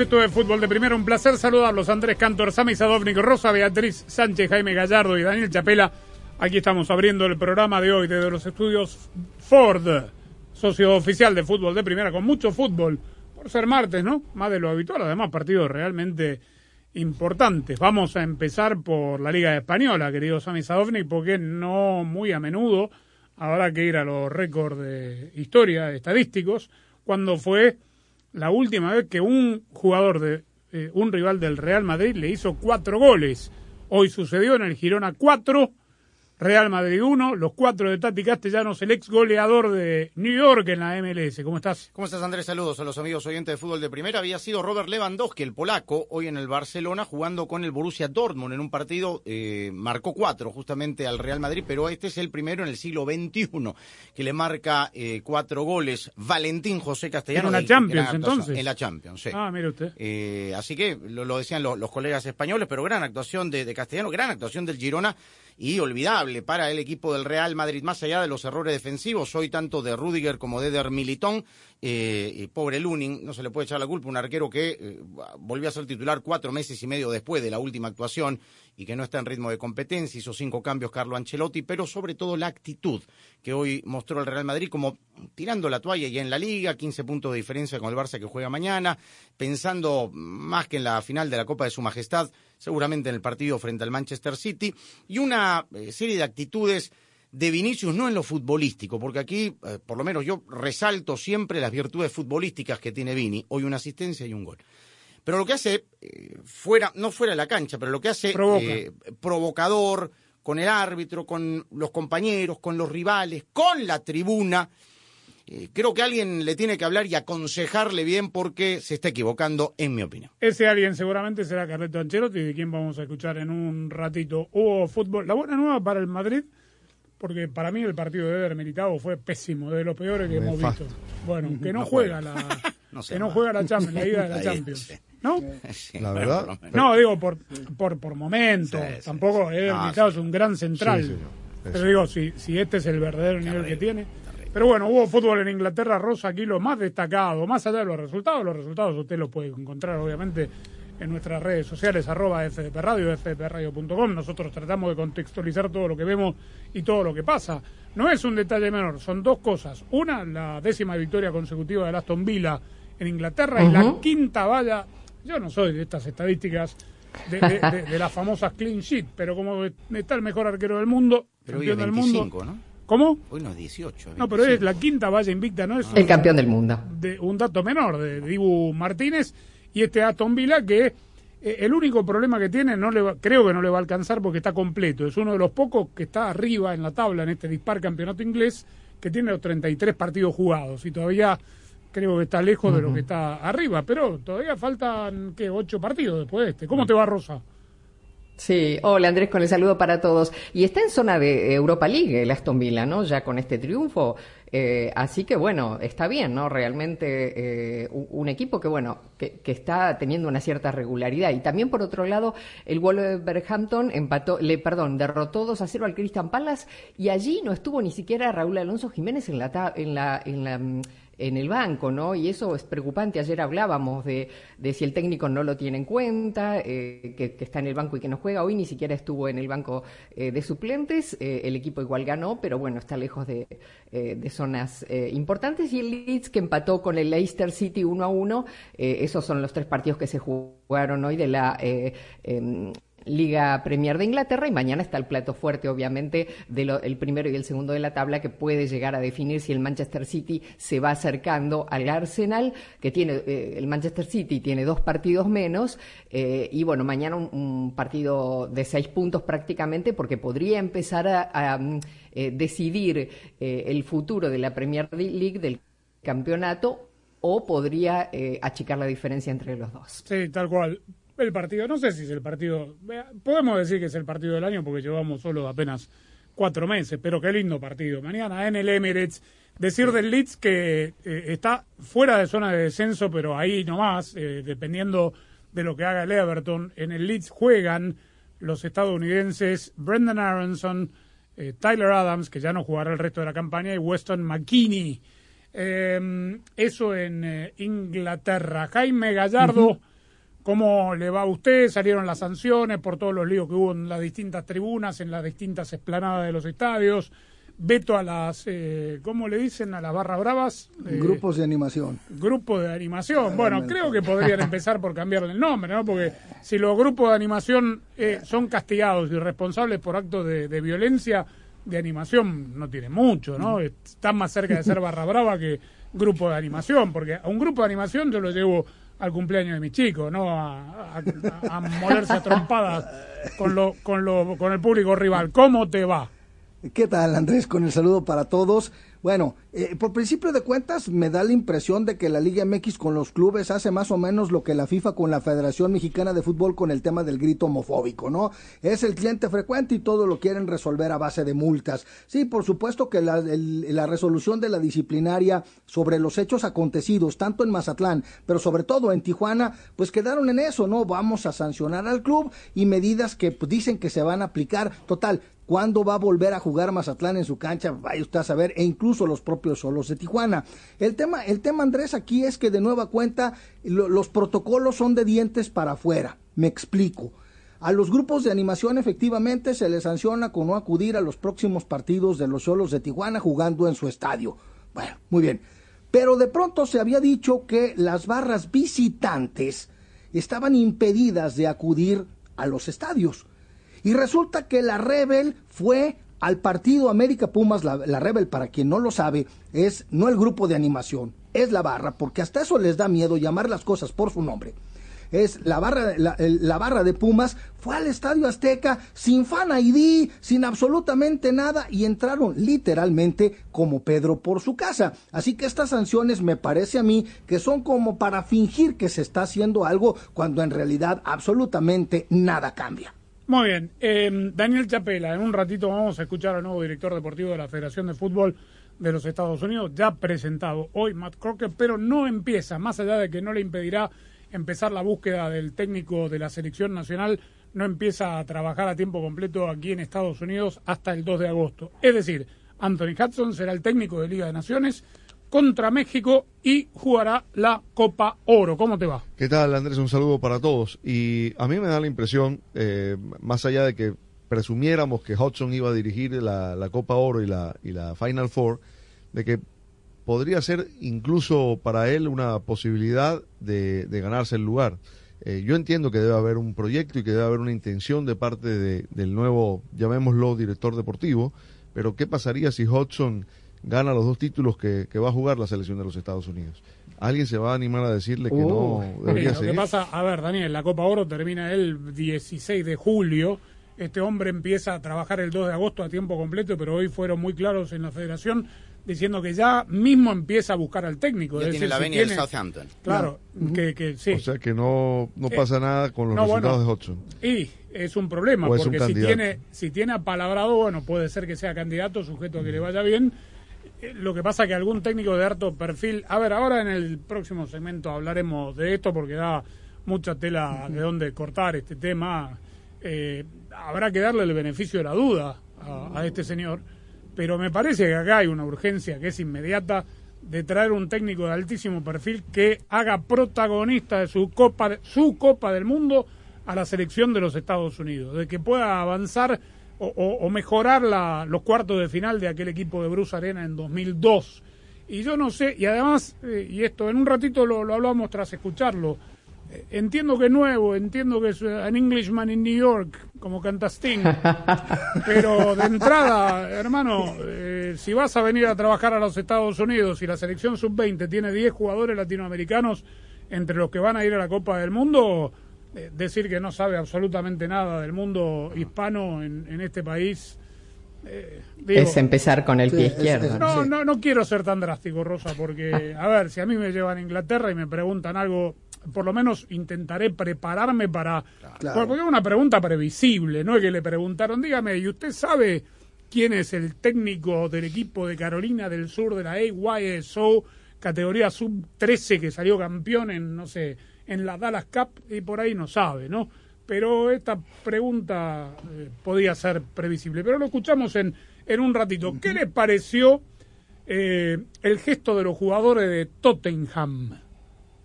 Esto de Fútbol de Primera. Un placer saludarlos. Andrés Cantor, Sami Sadovnik, Rosa Beatriz Sánchez, Jaime Gallardo y Daniel Chapela. Aquí estamos abriendo el programa de hoy desde los estudios Ford, socio oficial de Fútbol de Primera, con mucho fútbol, por ser martes, ¿no? Más de lo habitual, además partidos realmente importantes. Vamos a empezar por la Liga Española, querido Sami Sadovnik, porque no muy a menudo habrá que ir a los récords de historia estadísticos, cuando fue la última vez que un jugador de eh, un rival del Real Madrid le hizo cuatro goles. Hoy sucedió en el Girona cuatro, Real Madrid uno, los cuatro de Tati Castellanos, el ex goleador de New York en la MLS. ¿Cómo estás? ¿Cómo estás, Andrés? Saludos a los amigos oyentes de fútbol de primera. Había sido Robert Lewandowski, el polaco, hoy en el Barcelona, jugando con el Borussia Dortmund en un partido, eh, marcó cuatro justamente al Real Madrid, pero este es el primero en el siglo XXI que le marca eh, cuatro goles. Valentín José Castellanos. En del- Champions, entonces. En la Champions, sí. Ah, mire usted. Eh, así que lo, lo decían lo- los colegas españoles, pero gran actuación de, de Castellano, gran actuación del Girona y olvidable para el equipo del Real Madrid, más allá de los errores defensivos, hoy tanto de Rudiger como de Eder Militón, eh, pobre Lunin, no se le puede echar la culpa, un arquero que eh, volvió a ser titular cuatro meses y medio después de la última actuación y que no está en ritmo de competencia, hizo cinco cambios Carlo Ancelotti, pero sobre todo la actitud que hoy mostró el Real Madrid como tirando la toalla ya en la liga, 15 puntos de diferencia con el Barça que juega mañana, pensando más que en la final de la Copa de Su Majestad, seguramente en el partido frente al Manchester City, y una eh, serie de actitudes de Vinicius, no en lo futbolístico, porque aquí, eh, por lo menos yo resalto siempre las virtudes futbolísticas que tiene Vini, hoy una asistencia y un gol. Pero lo que hace, eh, fuera, no fuera de la cancha, pero lo que hace Provoca. eh, provocador con el árbitro, con los compañeros, con los rivales, con la tribuna, eh, creo que alguien le tiene que hablar y aconsejarle bien porque se está equivocando, en mi opinión. Ese alguien seguramente será Carleto Ancelotti, de quien vamos a escuchar en un ratito. Hubo fútbol. La buena nueva para el Madrid, porque para mí el partido de Eder Militao fue pésimo, de los peores que hemos visto. Bueno, que no, No juega juega. la, No que no juega la Champions, la ida de la Champions. ¿No? Sí, La verdad. No, digo por por, por momento. Sí, sí, Tampoco. Eder No, Militao sí. es un gran central. Pero digo, si, si este es el verdadero nivel que Terrible, tiene. Pero bueno, hubo fútbol en Inglaterra, Rosa, aquí lo más destacado, más allá de los resultados, los resultados usted los puede encontrar obviamente en nuestras redes sociales, arroba FDP Radio, fdpradio.com. Nosotros tratamos de contextualizar todo lo que vemos y todo lo que pasa. No es un detalle menor, son dos cosas. Una, la décima victoria consecutiva del Aston Villa en Inglaterra y la quinta valla. Yo no soy de estas estadísticas de, de- de- de las famosas clean sheet, pero como está el mejor arquero del mundo, Pero campeón del mundo. 25, ¿no? ¿Cómo? Hoy no es 18. No, pero es la quinta valla invicta, ¿no? Es El campeón del mundo. de un dato menor de Dibu Martínez y este Aston Villa que eh, el único problema que tiene no le va- creo que no le va a alcanzar porque está completo. Es uno de los pocos que está arriba en la tabla en este dispar campeonato inglés que tiene los 33 partidos jugados y todavía creo que está lejos de lo que está arriba, pero todavía faltan ¿qué? ocho partidos después de este. ¿Cómo te va Rosa? Sí, hola Andrés, con el saludo para todos. Y está en zona de Europa League el Aston Villa, ¿no? Ya con este triunfo. Eh, así que bueno, está bien, ¿no? Realmente eh, un, equipo que, bueno, que, que está teniendo una cierta regularidad. Y también, por otro lado, el Wolverhampton empató, le, perdón, derrotó 2 a 0 al Crystal Palace y allí no estuvo ni siquiera Raúl Alonso Jiménez en la, en la, en la mm, en el banco, ¿no? Y eso es preocupante. Ayer hablábamos de, si el técnico no lo tiene en cuenta, eh, que, está en el banco y que no juega. Hoy ni siquiera estuvo en el banco eh, de suplentes. Eh, el equipo igual ganó, pero bueno, está lejos de, de zonas importantes. Y el Leeds que empató con el Leicester City 1 a 1. Eh, esos son los tres partidos que se jugaron hoy de la. Eh, Liga Premier de Inglaterra y mañana está el plato fuerte, obviamente, del primero y el segundo de la tabla que puede llegar a definir si el Manchester City se va acercando al Arsenal, que tiene eh, el Manchester City tiene dos partidos menos eh, y bueno, mañana un, partido de seis puntos prácticamente porque podría empezar a, eh, decidir el futuro de la Premier League del campeonato o podría achicar la diferencia entre los dos. Sí, tal cual el partido, no sé si es el partido, podemos decir que es el partido del año porque llevamos solo apenas cuatro meses, pero qué lindo partido. Mañana en el Emirates, decir del Leeds que eh, está fuera de zona de descenso, pero ahí nomás, eh, dependiendo de lo que haga el Everton, en el Leeds juegan los estadounidenses Brendan Aronson, eh, Tyler Adams, que ya no jugará el resto de la campaña, y Weston McKinney. eso en Inglaterra. Jaime Gallardo. ¿Cómo le va a usted? Salieron las sanciones por todos los líos que hubo en las distintas tribunas, en las distintas esplanadas de los estadios. Veto a las, eh, ¿cómo le dicen? A las barras bravas. Eh, grupos de animación. Grupos de animación. Bueno, creo que podrían empezar por cambiarle el nombre, ¿no? Porque si los grupos de animación eh, son castigados y responsables por actos de, de, violencia, de animación no tiene mucho, ¿no? Están más cerca de ser barra brava que grupo de animación, porque a un grupo de animación yo lo llevo al cumpleaños de mi chico, no a, a, molerse a trompadas con, lo, con, lo, con el público rival. ¿Cómo te va? ¿Qué tal, Andrés? Con el saludo para todos. Bueno, eh, por principio de cuentas me da la impresión de que la Liga MX con los clubes hace más o menos lo que la FIFA con la Federación Mexicana de Fútbol con el tema del grito homofóbico, ¿no? Es el cliente frecuente y todo lo quieren resolver a base de multas. Sí, por supuesto que la, resolución de la disciplinaria sobre los hechos acontecidos, tanto en Mazatlán, pero sobre todo en Tijuana, pues quedaron en eso, ¿no? Vamos a sancionar al club y medidas que pues, dicen que se van a aplicar. Total, ¿Cuándo va a volver a jugar Mazatlán en su cancha? Vaya usted a saber, e incluso los propios solos de Tijuana. El tema, el tema Andrés, aquí es que de nueva cuenta los protocolos son de dientes para afuera. Me explico. A los grupos de animación efectivamente se les sanciona con no acudir a los próximos partidos de los solos de Tijuana jugando en su estadio. Bueno, muy bien. Pero de pronto se había dicho que las barras visitantes estaban impedidas de acudir a los estadios. Y resulta que la Rebel fue al partido América Pumas, la, Rebel, para quien no lo sabe, es no el grupo de animación, es la barra, porque hasta eso les da miedo llamar las cosas por su nombre. Es la barra, la, barra de Pumas, fue al Estadio Azteca sin fan ID, sin absolutamente nada, y entraron literalmente como Pedro por su casa. Así que estas sanciones me parece a mí que son como para fingir que se está haciendo algo cuando en realidad absolutamente nada cambia. Muy bien. Em, Daniel Chapela, en un ratito vamos a escuchar al nuevo director deportivo de la Federación de Fútbol de los Estados Unidos, ya presentado hoy Matt Crocker, pero no empieza, más allá de que no le impedirá empezar la búsqueda del técnico de la selección nacional, no empieza a trabajar a tiempo completo aquí en Estados Unidos hasta el 2 de agosto. Es decir, Anthony Hudson será el técnico de Liga de Naciones contra México y jugará la Copa Oro. ¿Cómo te va? ¿Qué tal, Andrés? Un saludo para todos. Y a mí me da la impresión, eh, más allá de que presumiéramos que Hudson iba a dirigir la, Copa Oro y la, y la Final Four, de que podría ser incluso para él una posibilidad de, ganarse el lugar. Eh, yo entiendo que debe haber un proyecto y que debe haber una intención de parte del nuevo, llamémoslo, director deportivo, pero ¿qué pasaría si Hudson gana los dos títulos que, va a jugar la selección de los Estados Unidos. ¿Alguien se va a animar a decirle que no debería ser? Lo que pasa, a ver, Daniel, la Copa Oro termina el 16 de julio. Este hombre empieza a trabajar el 2 de agosto a tiempo completo, pero hoy furon muy claros en la federación diciendo que ya mismo empieza a buscar al técnico. Ya tiene la venia del Southampton. Claro, que, sí. O sea que no, no pasa nada con los resultados de Hudson. Y es un problema, porque si tiene, si tiene apalabrado, bueno, puede ser que sea candidato, sujeto a que le vaya bien eh, lo que pasa que algún técnico de harto perfil. A ver, ahora en el próximo segmento hablaremos de esto porque da mucha tela de dónde cortar este tema. Eh, habrá que darle el beneficio de la duda a, este señor, pero me parece que acá hay una urgencia que es inmediata de traer un técnico de altísimo perfil que haga protagonista de su Copa, de, su Copa del Mundo a la selección de los Estados Unidos, de que pueda avanzar o, mejorar la, los cuartos de final de aquel equipo de Bruce Arena en 2002. Y yo no sé, y además, eh, y esto en un ratito lo, lo hablamos tras escucharlo, Eh, Entiendo que es nuevo, entiendo que es eh, An Englishman in New York, como canta Sting. Pero de entrada, hermano, eh, si vas a venir a trabajar a los Estados Unidos y la selección sub-20 tiene 10 jugadores latinoamericanos entre los que van a ir a la Copa del Mundo, eh, decir que no sabe absolutamente nada del mundo hispano en, en este país. eh, digo, es empezar con el Sí, pie es- izquierdo. es- no, Sí. no, no quiero ser tan drástico, Rosa, porque, a ver, si a mí me llevan a Inglaterra y me preguntan algo, por lo menos intentaré prepararme para... Claro. Porque es una pregunta previsible, no es que le preguntaron, dígame, ¿y usted sabe quién es el técnico del equipo de Carolina del Sur de la AYSO, categoría sub-13 que salió campeón en, no sé, en la Dallas Cup? Y por ahí no sabe, ¿no? Pero esta pregunta eh, podía ser previsible. Pero lo escuchamos en, en un ratito. ¿Qué les pareció eh, el gesto de los jugadores de Tottenham?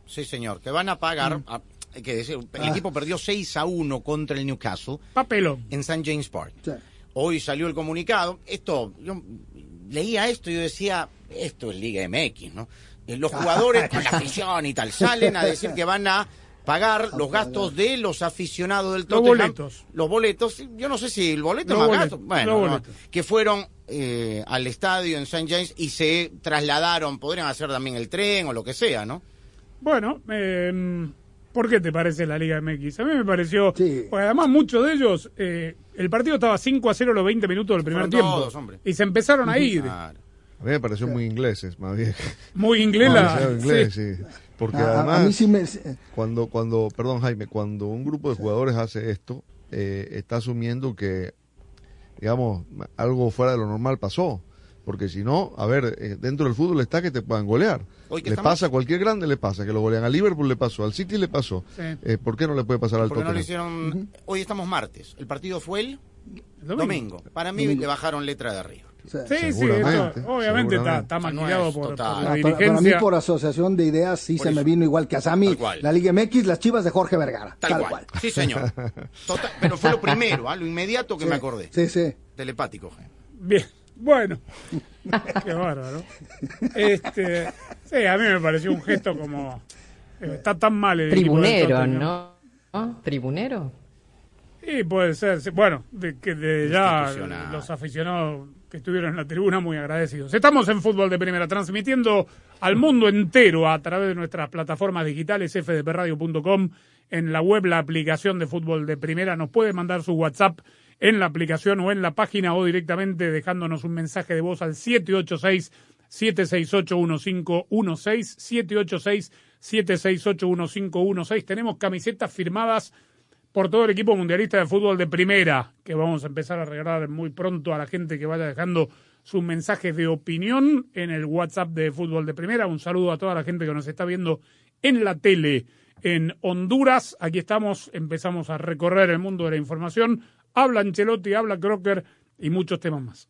Sí, señor, que van a pagar, Mm. a- hay que decir, el Ah. equipo perdió 6 a 1 contra el Newcastle Papelón. en St. James Park. Sí. Hoy salió el comunicado. Esto, yo leía esto y yo decía, esto es Liga MX, ¿no? Eh, Los jugadores con la afición y tal salen a decir que van a pagar los gastos de los aficionados del Los Tottenham. boletos. Los boletos. Yo no sé si el boleto Los es más boletos, gasto. Bueno, no, que fueron eh, al estadio en St. James y se trasladaron. Podrían hacer también el tren o lo que sea, ¿no? Bueno, eh, ¿por qué te parece la Liga MX? A mí me pareció, Sí. porque además muchos de ellos, eh, el partido estaba 5 a 0 los 20 minutos del primer Fueron tiempo. todos, hombre. Y se empezaron a ir. Claro. A mí me pareció muy ingleses, más bien. Muy inglés la- Demasiado inglés, sí. sí. Porque A- además, a mí sí me... cuando, cuando, perdón Jaime, cuando un grupo de jugadores hace esto, eh, está asumiendo que, digamos, algo fuera de lo normal pasó. Porque si no, a ver, eh, dentro del fútbol está que te puedan golear. Hoy que le estamos- pasa a cualquier grande, le pasa, que lo golean. A Liverpool le pasó, al City le pasó. Sí. Eh, ¿Por qué no le puede pasar al Porque no le Tottenham? hicieron. Hoy estamos martes. El partido fue el Domingo. domingo. Para mí le bajaron letra de arriba. Sí. Sí, esto, obviamente está, seguramente. está no maquillado es por, por la Ah, para, para dirigencia. mí, por asociación de ideas, sí Por se eso. me vino igual que a cual. La Liga MX, las chivas de Jorge Vergara. Tal, cual. Sí, señor. Total- pero fue lo primero, ¿ah? lo inmediato que Sí, me acordé. Sí, sí. Telepático. Bien, bueno. Qué bárbaro. Este, sí, a mí me pareció un gesto como... eh, Está tan mal el Tribunero, Tottenham. ¿no? ¿No? ¿Tribunero? Sí, puede ser. sí. Bueno, de, que de ya los aficionados que estuvieron en la tribuna muy agradecidos. Estamos en Fútbol de Primera, transmitiendo al mundo entero a través de nuestras plataformas digitales, fdpradio.com, en la web, la aplicación de Fútbol de Primera. Nos puede mandar su WhatsApp en la aplicación o en la página o directamente dejándonos un mensaje de voz al 786 768 1516 786 768 1516 Tenemos camisetas firmadas por todo el equipo mundialista de fútbol de primera, que vamos a empezar a regalar muy pronto a la gente que vaya dejando sus mensajes de opinión en el WhatsApp de fútbol de primera. Un saludo a toda la gente que nos está viendo en la tele en Honduras. Aquí estamos, empezamos a recorrer el mundo de la información. Habla Ancelotti, habla Crocker y muchos temas más.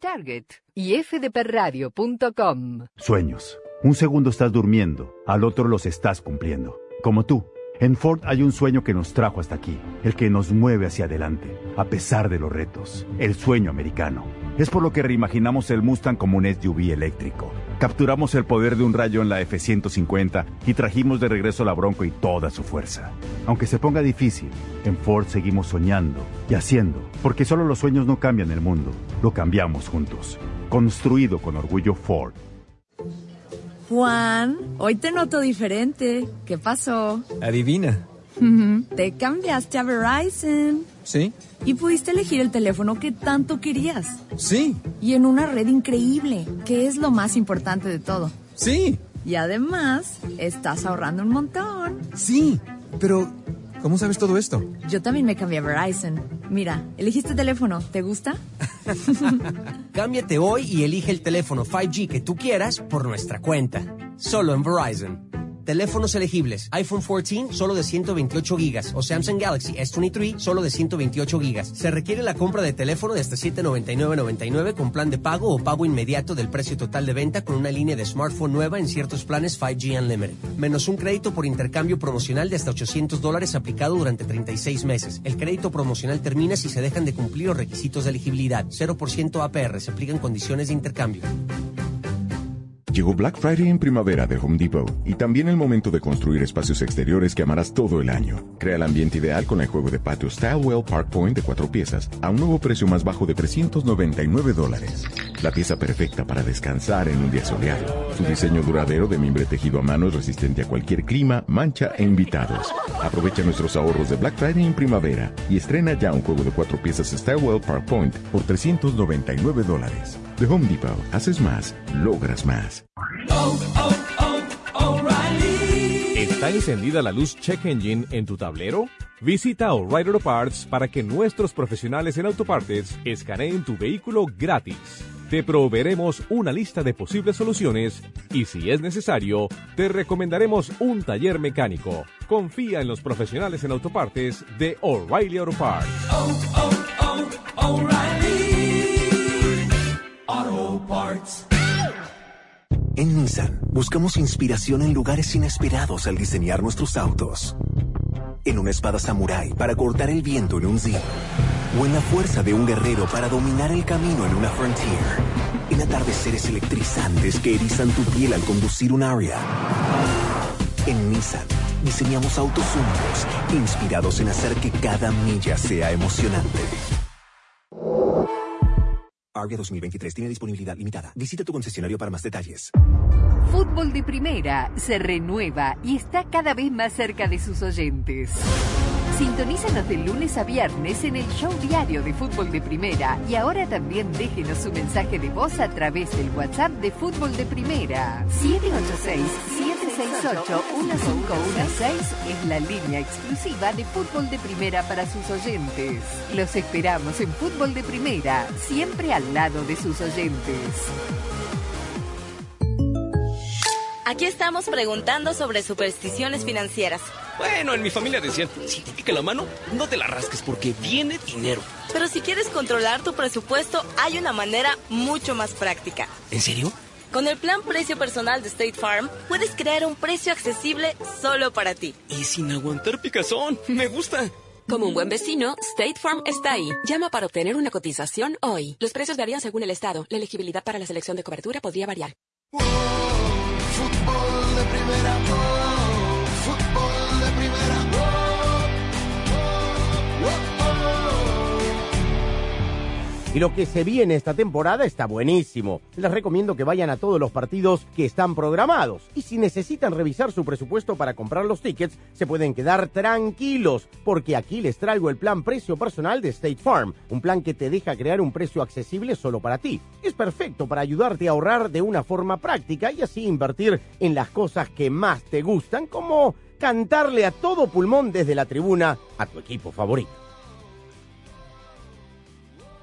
Target. Y fdperradio.com. Sueños. Un segundo estás durmiendo, al otro los estás cumpliendo. Como tú. En Ford hay un sueño que nos trajo hasta aquí, el que nos mueve hacia adelante, a pesar de los retos, el sueño americano. Es por lo que reimaginamos el Mustang como un SUV eléctrico. Capturamos el poder de un rayo en la F-150 y trajimos de regreso la Bronco y toda su fuerza. Aunque se ponga difícil, en Ford seguimos soñando y haciendo, porque solo los sueños no cambian el mundo, lo cambiamos juntos. Construido con orgullo Ford. Juan, hoy te noto diferente. ¿Qué pasó? Adivina. Te cambiaste a Verizon ¿Sí? y pudiste elegir el teléfono que tanto querías. Sí. Y en una red increíble, que es lo más importante de todo. Sí. Y además, estás ahorrando un montón. Sí. Pero, ¿cómo sabes todo esto? Yo también me cambié a Verizon. Mira, elegiste teléfono. ¿Te gusta? Cámbiate hoy y elige el teléfono 5G que tú quieras por nuestra cuenta. Solo en Verizon. Teléfonos elegibles. iPhone 14 solo de 128 gigas o Samsung Galaxy S23 solo de 128 gigas. Se requiere la compra de teléfono de hasta 799.99 con plan de pago o pago inmediato del precio total de venta con una línea de smartphone nueva en ciertos planes 5G Unlimited. Menos un crédito por intercambio promocional de hasta 800 dólares aplicado durante 36 meses. El crédito promocional termina si se dejan de cumplir los requisitos de elegibilidad. 0% APR. Se aplican condiciones de intercambio. Llegó Black Friday en primavera de Home Depot y también el momento de construir espacios exteriores que amarás todo el año. Crea el ambiente ideal con el juego de patio Stylewell Park Point de cuatro piezas a un nuevo precio más bajo de 399 dólares. La pieza perfecta para descansar en un día soleado. Su diseño duradero de mimbre tejido a mano es resistente a cualquier clima, mancha e invitados. Aprovecha nuestros ahorros de Black Friday en primavera y estrena ya un juego de cuatro piezas Stylewell Park Point por 399 dólares. De Home Depot, haces más, logras más. ¿Está encendida la luz Check Engine en tu tablero? Visita O'Reilly Auto Parts para que nuestros profesionales en autopartes escaneen tu vehículo gratis. Te proveeremos una lista de posibles soluciones y si es necesario, te recomendaremos un taller mecánico. Confía en los profesionales en autopartes de O'Reilly Auto Parts. Auto Parts. En Nissan buscamos inspiración en lugares inesperados al diseñar nuestros autos. En una espada samurái para cortar el viento en un Zip. O en la fuerza de un guerrero para dominar el camino en una Frontier. En atardeceres electrizantes que erizan tu piel al conducir un Aria. En Nissan diseñamos autos únicos, inspirados en hacer que cada milla sea emocionante. Aria 2023 tiene disponibilidad limitada. Visita tu concesionario para más detalles. Fútbol de Primera se renueva y está cada vez más cerca de sus oyentes. Sintonízanos de lunes a viernes en el show diario de Fútbol de Primera y ahora también déjenos su mensaje de voz a través del WhatsApp de Fútbol de Primera. 786-768-1516 es la línea exclusiva de Fútbol de Primera para sus oyentes. Los esperamos en Fútbol de Primera, siempre al lado de sus oyentes. Aquí estamos preguntando sobre supersticiones financieras. Bueno, en mi familia decían, si te pica la mano, no te la rasques porque viene dinero. Pero si quieres controlar tu presupuesto, hay una manera mucho más práctica. ¿En serio? Con el plan precio personal de State Farm, puedes crear un precio accesible solo para ti. Y sin aguantar picazón, me gusta. Como un buen vecino, State Farm está ahí. Llama para obtener una cotización hoy. Los precios varían según el estado. La elegibilidad para la selección de cobertura podría variar. Fútbol de primera, Y lo que se viene esta temporada está buenísimo. Les recomiendo que vayan a todos los partidos que están programados. Y si necesitan revisar su presupuesto para comprar los tickets, se pueden quedar tranquilos, porque aquí les traigo el plan precio personal de State Farm, un plan que te deja crear un precio accesible solo para ti. Es perfecto para ayudarte a ahorrar de una forma práctica y así invertir en las cosas que más te gustan, como cantarle a todo pulmón desde la tribuna a tu equipo favorito.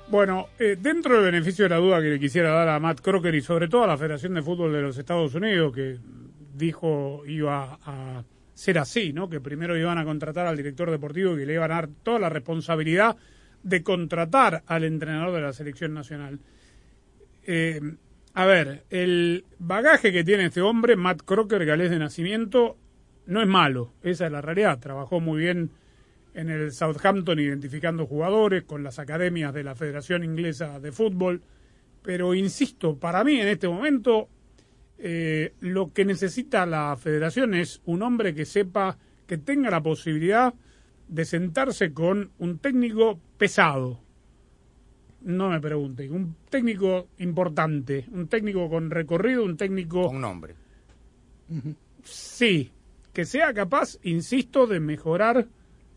Bueno, eh, dentro del beneficio de la duda que le quisiera dar a Matt Crocker y sobre todo a la Federación de Fútbol de los Estados Unidos, que dijo iba a ser así, ¿no? Que primero iban a contratar al director deportivo y que le iban a dar toda la responsabilidad de contratar al entrenador de la selección nacional. Eh, a ver, el bagaje que tiene este hombre, Matt Crocker, galés de nacimiento, no es malo, esa es la realidad. Trabajó muy bien en el Southampton identificando jugadores con las academias de la Federación Inglesa de Fútbol. Pero insisto, para mí en este momento eh, lo que necesita la federación es un hombre que sepa, que tenga la posibilidad de sentarse con un técnico pesado. No me pregunten, un técnico importante, un técnico con recorrido, un técnico... Un nombre. Sí, que sea capaz, insisto, de mejorar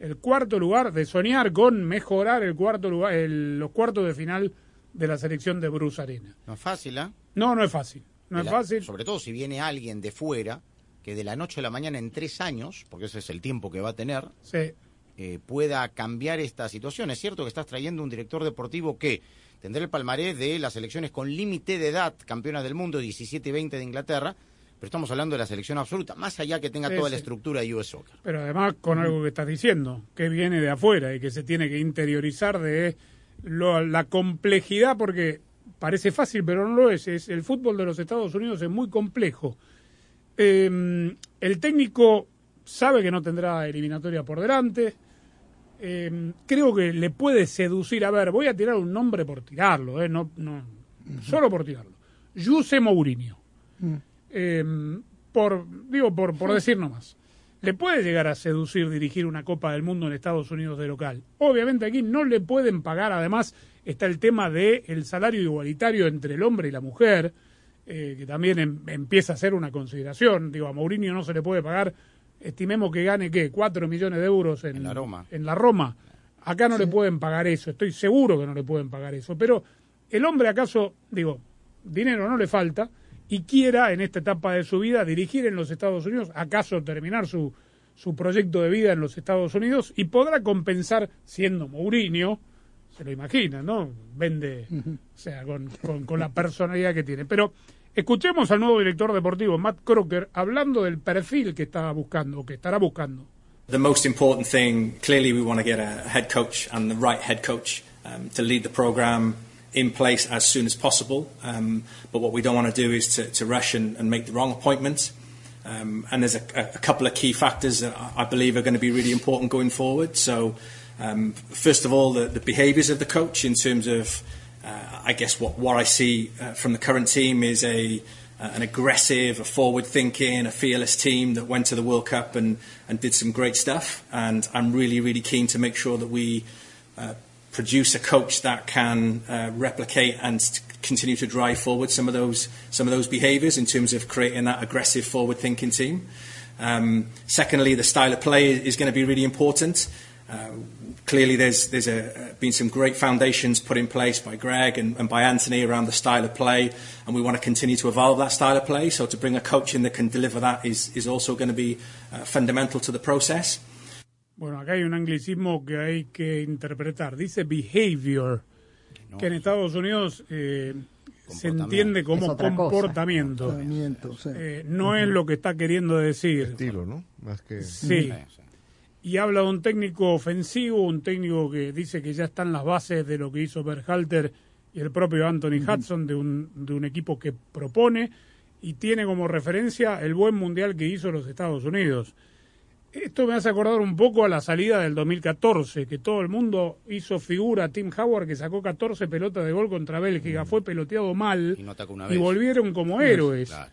el cuarto lugar, de soñar con mejorar el cuarto lugar, el- los cuartos de final de la selección de Bruce Arena. No es fácil, ¿ah? No, no es fácil. No es fácil. Sobre todo si viene alguien de fuera que de la noche a la mañana en tres años, porque ese es el tiempo que va a tener, Sí. eh, pueda cambiar esta situación. Es cierto que estás trayendo un director deportivo que tendrá el palmarés de las selecciones con límite de edad, campeonas del mundo, 17 y 20 de Inglaterra, pero estamos hablando de la selección absoluta, más allá que tenga toda la estructura de US Soccer. Pero además con algo que estás diciendo, que viene de afuera y que se tiene que interiorizar de lo- la complejidad, porque parece fácil, pero no lo es. es. El fútbol de los Estados Unidos es muy complejo. Eh, el técnico sabe que no tendrá eliminatoria por delante. Eh, creo que le puede seducir. A ver, voy a tirar un nombre por tirarlo, eh, no, no, solo por tirarlo. Jose Mourinho. Eh, por, digo, por, por decir nomás. Le puede llegar a seducir dirigir una Copa del Mundo en Estados Unidos de local. Obviamente aquí no le pueden pagar, además está el tema del el salario igualitario entre el hombre y la mujer, eh, que también em- empieza a ser una consideración. Digo, a Mourinho no se le puede pagar, estimemos que gane, ¿qué? 4 millones de euros en, la Roma. en la Roma. Acá no le pueden pagar eso, estoy seguro que no le pueden pagar eso. Pero el hombre acaso, digo, dinero no le falta y quiera en esta etapa de su vida dirigir en los Estados Unidos, acaso terminar su, su proyecto de vida en los Estados Unidos y podrá compensar siendo Mourinho, se lo imagina, ¿no? Vende, o sea, con, con, con la personalidad que tiene. Pero escuchemos al nuevo director deportivo, Matt Crocker, hablando del perfil que estaba buscando, o que estará buscando. The most important thing, clearly, we want to get a head coach and the right head coach um, to lead the program in place as soon as possible. Um, but what we don't want to do is to, to rush and, and make the wrong appointment. Um, and there's a, a couple of key factors that I believe are going to be really important going forward. So, um, first of all, the, the behaviours of the coach in terms of, uh, I guess, what, what I see uh, from the current team is a uh, an aggressive, a forward-thinking, a fearless team that went to the World Cup and, and did some great stuff. And I'm really, really keen to make sure that we uh, produce a coach that can uh, replicate and continue to drive forward some of those some of those behaviours in terms of creating that aggressive, forward-thinking team. Um, secondly, the style of play is going to be really important. Uh, clearly, there's there's a, been some great foundations put in place by Greg and, and by Anthony around the style of play, and we want to continue to evolve that style of play. So, to bring a coach in that can deliver that is is also going to be uh, fundamental to the process. Bueno, acá hay un anglicismo que hay que interpretar. Dice behavior, que en Estados Unidos eh, se entiende como Es otra cosa. comportamiento. Comportamiento, sí. Eh, no es lo que está queriendo decir. Estilo, ¿no? Más que... Sí. Y habla de un técnico ofensivo, un técnico que dice que ya están las bases de lo que hizo Berhalter y el propio Anthony Hudson, de un, de un equipo que propone y tiene como referencia el buen mundial que hizo los Estados Unidos. Esto me hace acordar un poco a la salida del 2014, que todo el mundo hizo figura a Tim Howard, que sacó 14 pelotas de gol contra Bélgica, fue peloteado mal Y no atacó una y vez. volvieron como héroes. Claro.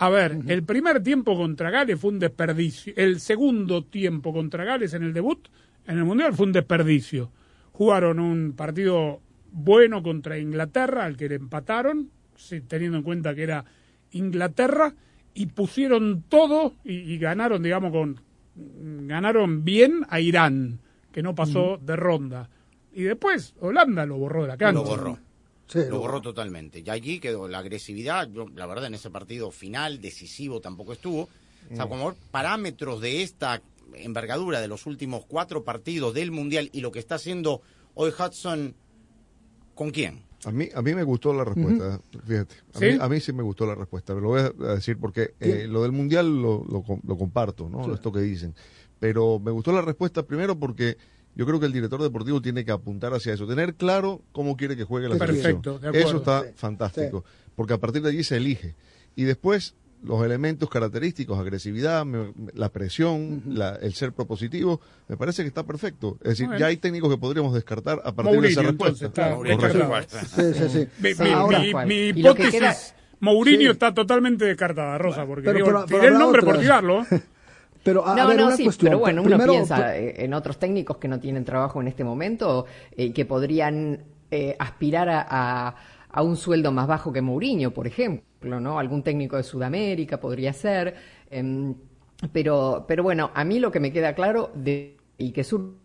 A ver, el primer tiempo contra Gales fue un desperdicio. El segundo tiempo contra Gales en el debut en el Mundial fue un desperdicio. Jugaron un partido bueno contra Inglaterra, al que le empataron, teniendo en cuenta que era Inglaterra, y pusieron todo y, y ganaron, digamos, con ganaron bien a Irán, que no pasó de ronda. Y después Holanda lo borró de la cancha. Lo borró. lo borró totalmente. Y allí quedó la agresividad. Yo, la verdad, en ese partido final, decisivo, tampoco estuvo. O sea, Mm. como parámetros de esta envergadura de los últimos cuatro partidos del Mundial y lo que está haciendo hoy Hudson, ¿con quién? A mí, a mí me gustó la respuesta, fíjate. A, ¿Sí? mí, a mí sí me gustó la respuesta. Lo voy a decir porque eh, lo del mundial lo, lo, com- lo comparto, ¿no? Esto que dicen. Pero me gustó la respuesta primero porque yo creo que el director deportivo tiene que apuntar hacia eso, tener claro cómo quiere que juegue la Perfecto, selección. de acuerdo. Eso está Sí. fantástico, porque a partir de allí se elige. Y después los elementos característicos, agresividad, me- me- la presión, la- el ser propositivo, me parece que está perfecto. Es decir, ya hay técnicos que podríamos descartar a partir de esa Mourinho, respuesta. entonces, está. Sí, sí, sí. Mi, mi- ahora- mi- hipótesis, queda- Mourinho Sí. está totalmente descartada, Rosa, porque Pero- digo, pero- tiré pero el nombre por tirarlo. Pero a, a no, ver, no, una sí, cuestión. pero bueno, uno Primero, piensa eh, en otros técnicos que no tienen trabajo en este momento y que podrían eh, aspirar a, a- a un sueldo más bajo que Mourinho, por ejemplo, ¿no? Algún técnico de Sudamérica podría ser. em, pero, pero bueno, a mí lo que me queda claro de, y que surge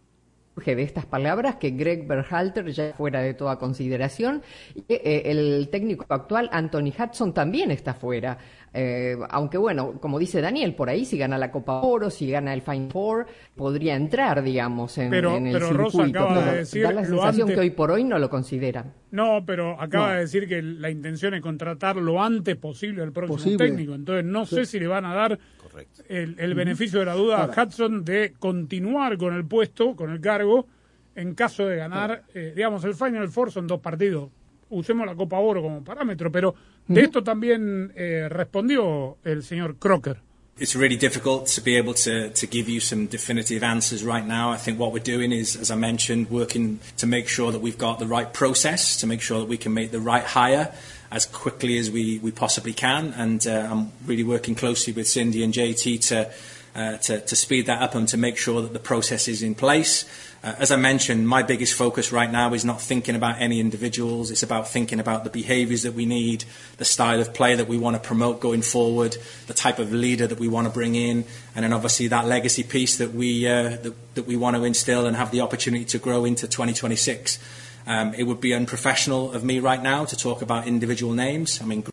de estas palabras que Greg Berhalter ya fuera de toda consideración. Y, eh, el técnico actual, Anthony Hudson, también está fuera. Eh, aunque bueno, como dice Daniel, por ahí si gana la Copa Oro, si gana el Final Four, podría entrar, digamos, en, Pero- en el pero Rosa circuito. acaba de decir da la sensación antes- que hoy por hoy no lo considera. No, pero acaba No. de decir que la intención es contratar lo antes posible al próximo Posible. técnico. Entonces no Sí. sé si le van a dar el, el beneficio de la duda a. Hudson de continuar con el puesto, con el cargo, en caso de ganar, eh, digamos, el Final Four son dos partidos. Usemos la Copa Oro como parámetro, pero de esto también eh, respondió el señor Crocker. It's really difficult to be able to, to give you some definitive answers right now. I think what we're doing is, as I mentioned, working to make sure that we've got the right process, to make sure that we can make the right hire as quickly as we, we possibly can. And uh, I'm really working closely with Cindy and JT to, uh, to, to speed that up and to make sure that the process is in place. Uh, as I mentioned, my biggest focus right now is not thinking about any individuals. It's about thinking about the behaviours that we need, the style of play that we want to promote going forward, the type of leader that we want to bring in, and then obviously that legacy piece that we uh, that, that we want to instill and have the opportunity to grow into 2026. Um, it would be unprofessional of me right now to talk about individual names. I mean,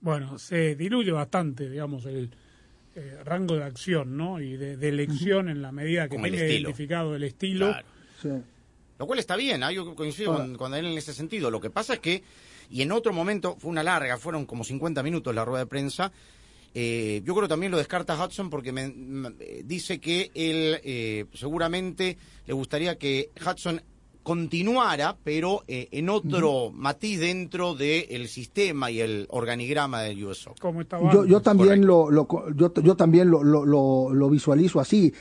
Bueno, se diluye bastante, digamos, el eh, rango de acción, ¿no? Y de, de elección en la medida que tenga estilo. identificado el estilo. Claro. Lo cual está bien, ¿ah? yo coincido Ah. con, con Daniel en ese sentido. Lo que pasa es que, y en otro momento, fue una larga, fueron como 50 minutos la rueda de prensa. eh, yo creo también lo descarta Hudson porque me, me- eh, dice que él eh, seguramente le gustaría que Hudson continuara, pero eh, en otro matiz dentro del sistema y el organigrama del US Soccer. Como Yo, yo también lo, lo- yo, yo también lo, lo, lo- lo visualizo así.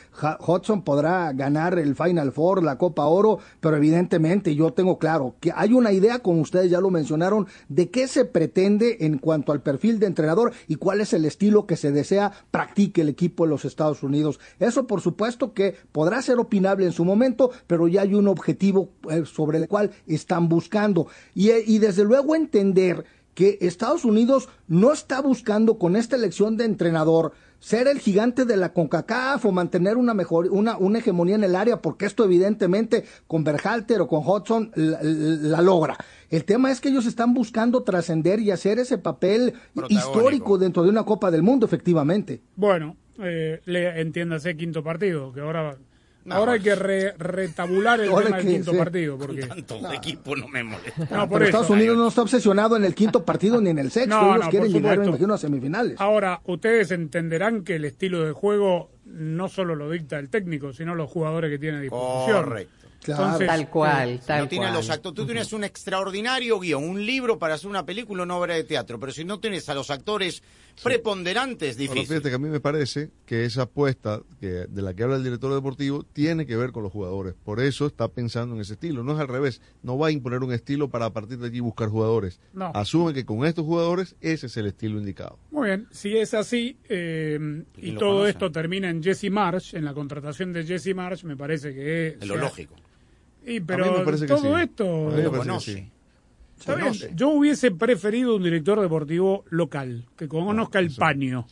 Hudson podrá ganar el Final Four, la Copa Oro, pero evidentemente yo tengo claro que hay una idea, como ustedes ya lo mencionaron, de qué se pretende en cuanto al perfil de entrenador y cuál es el estilo que se desea practique el equipo de los Estados Unidos. Eso por supuesto que podrá ser opinable en su momento, pero ya hay un objetivo sobre el cual están buscando. Y, eh, y desde luego entender que Estados Unidos no está buscando con esta elección de entrenador ser el gigante de la CONCACAF o mantener una mejor una, una hegemonía en el área, porque esto evidentemente con Berhalter o con Hudson la, la logra. El tema es que ellos están buscando trascender y hacer ese papel histórico dentro de una Copa del Mundo, efectivamente. Bueno, eh, le, entiéndase quinto partido, que ahora, No, ahora hay que re- retabular el tema del quinto sí. partido. Porque... Tanto equipo no me molesta. No, por Pero eso. Estados Unidos no está obsesionado en el quinto partido ni en el sexto. No, ellos no, quieren llegar, me imagino, a semifinales. Ahora, ustedes entenderán que el estilo de juego no solo lo dicta el técnico, sino los jugadores que tiene a disposición. Correcto. Entonces, Tal cual, eh, tal no tiene cual. los actores. Tú tienes un extraordinario guion, un libro para hacer una película, una obra de teatro, pero si no tienes a los actores preponderantes, difícil. fíjate que a mí me parece que esa apuesta que, de la que habla el director deportivo tiene que ver con los jugadores. Por eso está pensando en ese estilo. No es al revés. No va a imponer un estilo para a partir de allí buscar jugadores. No. Asume que con estos jugadores ese es el estilo indicado. Muy bien, si es así eh, y todo conoce? esto termina en Jesse Marsh, en la contratación de Jesse Marsh, me parece que es... Es lo lógico. Y A mí pero me parece que todo sí. esto... A mí me Lo conoce. sí. Está bien, Yo hubiese preferido un director deportivo local, que conozca el paño.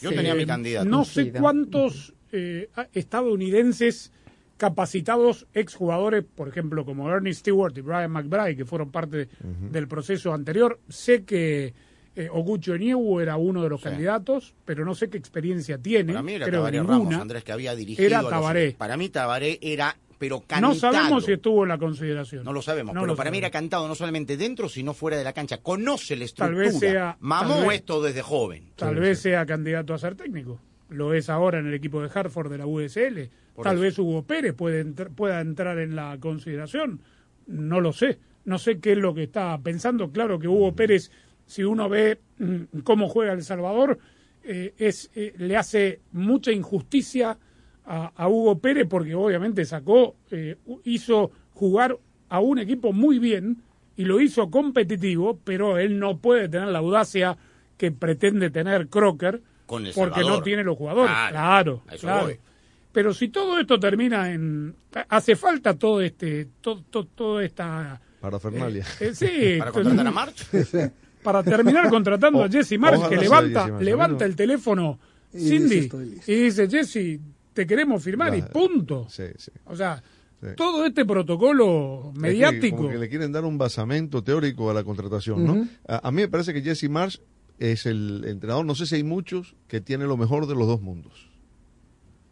Yo tenía mi candidato. No sé cuántos eh, estadounidenses capacitados, exjugadores, por ejemplo, como Ernie Stewart y Brian McBride, que fueron parte del proceso anterior. Sé que eh, Oguchi Onyewu era uno de los candidatos, pero no sé qué experiencia tiene. Para mí era creo Tabaré ninguna. Ramos, Andrés, que había dirigido. Era los-. Para mí Tabaré era, pero cantado. No sabemos si estuvo en la consideración. No lo sabemos, No pero lo para mí era cantado no solamente dentro, sino fuera de la cancha. Conoce la Tal estructura. vez sea- Mamó tal vez- esto desde joven. Tal vez sea candidato a ser técnico. Lo es ahora en el equipo de Hartford de la USL. Por Tal eso. vez Hugo Pérez puede entr- pueda entrar en la consideración. No lo sé. No sé qué es lo que está pensando. Claro que Hugo Pérez, si uno ve mm, cómo juega El Salvador, eh, es eh, le hace mucha injusticia a, a Hugo Pérez porque obviamente sacó, eh, hizo jugar a un equipo muy bien y lo hizo competitivo, pero él no puede tener la audacia que pretende tener Crocker Con El porque Salvador. no tiene los jugadores. Claro, Claro, a eso claro. voy. Pero si todo esto termina en hace falta todo este todo, todo, toda esta Para Fernalia. eh, sí, Para contratar a March. para terminar contratando a Jesse March, que levanta, levanta el teléfono Cindy y dice, Jesse, te queremos firmar y punto. Sí, sí. O sea, todo este protocolo mediático. como que le quieren dar un basamento teórico a la contratación, ¿no? a, a, mí me parece que Jesse Marsh es el entrenador, no sé si hay muchos, que tiene lo mejor de los dos mundos.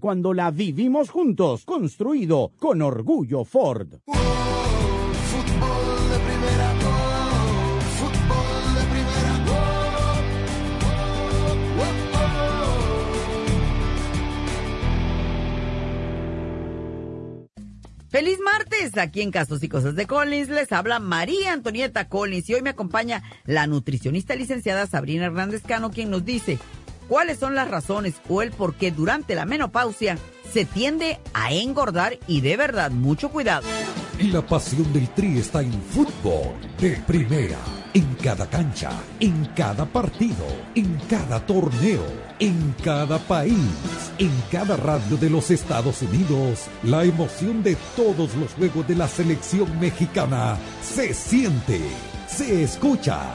cuando la vivimos juntos. Construido con orgullo Ford. Feliz martes, aquí en Casos y Cosas de Collins les habla María Antonieta Collins y hoy me acompaña la nutricionista licenciada Sabrina Hernández Cano quien nos dice cuáles son las razones o el por qué durante la menopausia se tiende a engordar y de verdad mucho cuidado. La pasión del tri está en fútbol de primera, en cada cancha, en cada partido, en cada torneo, en cada país, en cada radio de los Estados Unidos. La emoción de todos los juegos de la selección mexicana se siente, se escucha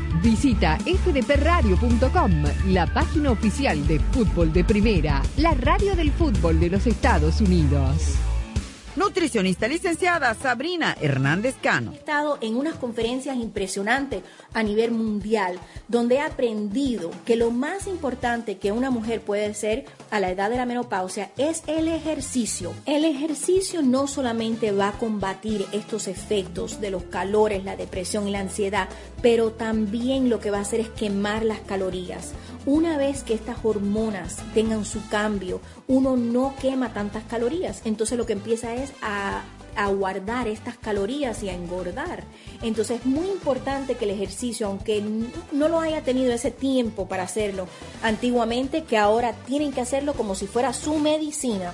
Visita fdpradio.com, la página oficial de fútbol de primera, la radio del fútbol de los Estados Unidos. Nutricionista licenciada Sabrina Hernández Cano. He estado en unas conferencias impresionantes a nivel mundial donde he aprendido que lo más importante que una mujer puede hacer a la edad de la menopausia es el ejercicio. El ejercicio no solamente va a combatir estos efectos de los calores, la depresión y la ansiedad, pero también lo que va a hacer es quemar las calorías. Una vez que estas hormonas tengan su cambio, uno no quema tantas calorías, entonces lo que empieza es a, guardar estas calorías y a engordar. Entonces es muy importante que el ejercicio, aunque no lo haya tenido ese tiempo para hacerlo antiguamente, que ahora tienen que hacerlo como si fuera su medicina.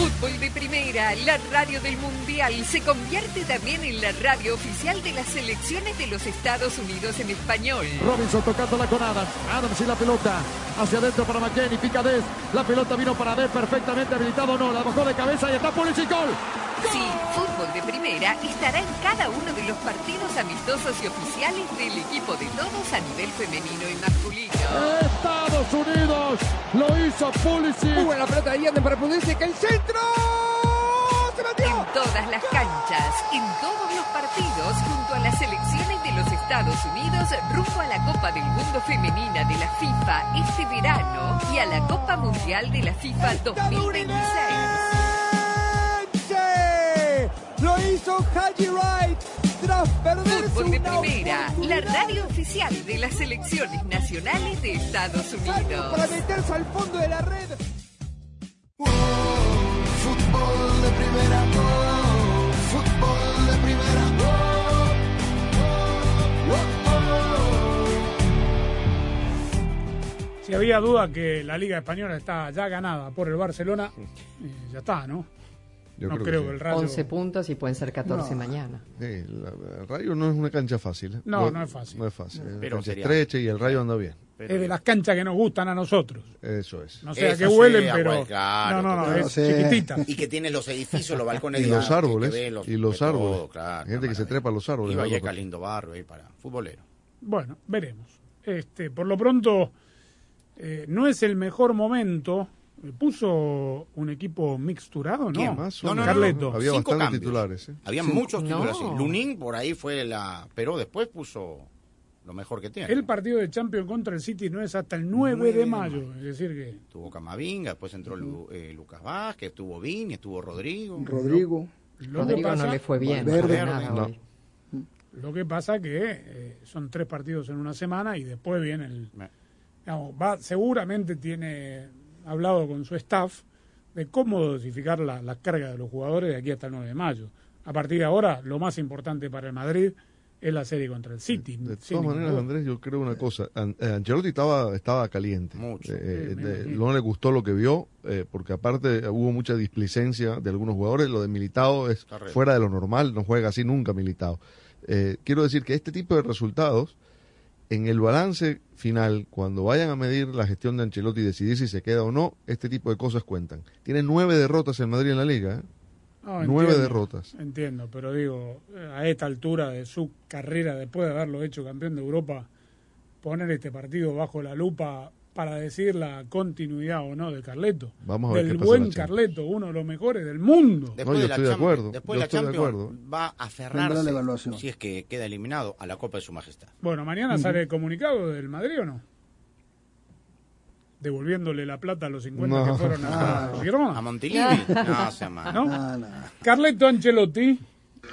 Fútbol de Primera, la radio del Mundial, se convierte también en la radio oficial de las selecciones de los Estados Unidos en español. Robinson tocándola con Adams. Adams y la pelota. Hacia adentro para McKenny. Pica Des. La pelota vino para Des perfectamente habilitado. No, la bajó de cabeza y está por el gol. Sí, Fútbol de Primera estará en cada uno de los partidos amistosos y oficiales del equipo de todos a nivel femenino y masculino. Estados Unidos lo hizo Pulisic. Muy la pelota de Yanden para Pulisic. ¡El centro! ¡Se metió! En todas las canchas, en todos los partidos, junto a las selecciones de los Estados Unidos, rumbo a la Copa del Mundo Femenina de la FIFA este verano y a la Copa Mundial de la FIFA 2026. Lo hizo Haji Wright Fútbol de Primera, la radio oficial de las selecciones nacionales de Estados Unidos. Para meterse al fondo de la red. Fútbol de primera, oh, fútbol de primera, Si había duda que la Liga Española está ya ganada por el Barcelona, eh, ya está, ¿no? Yo no creo creo que que, sí. el Rayo... 11 puntos y pueden ser 14 No. mañana. Sí, el Rayo no es una cancha fácil. ¿eh? No, no es fácil. No es fácil. Es Pero cancha sería- estrecha y el Rayo anda bien. Es de las canchas que nos gustan a nosotros. Eso es. No sé a Esa qué huelen, sí, pero... claro, no, no, no, es chiquitita. Y que tiene los edificios, los balcones Y de los que árboles. los- y los todo, árboles. claro, Hay gente que se trepa a los árboles. Y. Valleca, lindo barrio ahí para futbolero. Bueno, veremos. Este, por lo pronto, eh, no es el mejor momento. Eh, ¿Puso un equipo mixturado? No, ¿Quién? Más o no, no. Carleto. Había Cinco cambios. titulares. ¿eh? Había Sí. muchos No. títulos. sí. Lunin por ahí fue la... Pero después puso lo mejor que tiene. El partido de Champions contra el City no es hasta el 9 de mayo. Es decir, que Tuvo Camavinga, después entró Lu- eh, Lucas Vázquez, estuvo Vini, estuvo Rodrigo. Rodrigo. Lo que Rodrigo pasa- no le fue bien. Valverde. No. Lo que pasa que eh, son tres partidos en una semana y después viene el... digamos, va, seguramente tiene hablado con su staff de cómo dosificar la, la carga de los jugadores de aquí hasta el 9 de mayo. A partir de ahora, lo más importante para el Madrid es la serie contra el City. De todas maneras, duda. Andrés, yo creo una cosa. An- eh, Ancelotti estaba, estaba caliente. Mucho. Eh, Sí, me de- no le gustó lo que vio, eh, porque aparte hubo mucha displicencia de algunos jugadores. Lo de Militao es fuera de lo normal, no juega así nunca Militao. Eh, quiero decir que este tipo de resultados, en el balance final, cuando vayan a medir la gestión de Ancelotti y decidir si se queda o no, este tipo de cosas cuentan. Tiene nueve derrotas en Madrid en la liga. ¿eh? No, nueve entiendo, derrotas. Entiendo, pero digo, eh, a esta altura de su carrera, después de haberlo hecho campeón de Europa, poner este partido bajo la lupa para decir la continuidad o no de Carleto. Vamos a ver del qué pasa en buen. Carleto, uno de los mejores del mundo. Después No, yo de la estoy de Champions- acuerdo, Después yo de la estoy de Champions acuerdo. va a aferrarse, la evaluación. si es que queda eliminado, a la Copa de Su Majestad. Bueno, mañana sale el comunicado del Madrid o no? Devolviéndole la plata a los 50 No. que fueron a Girona. A Montilivi, no. ¿No? Ah, no. Carleto Ancelotti,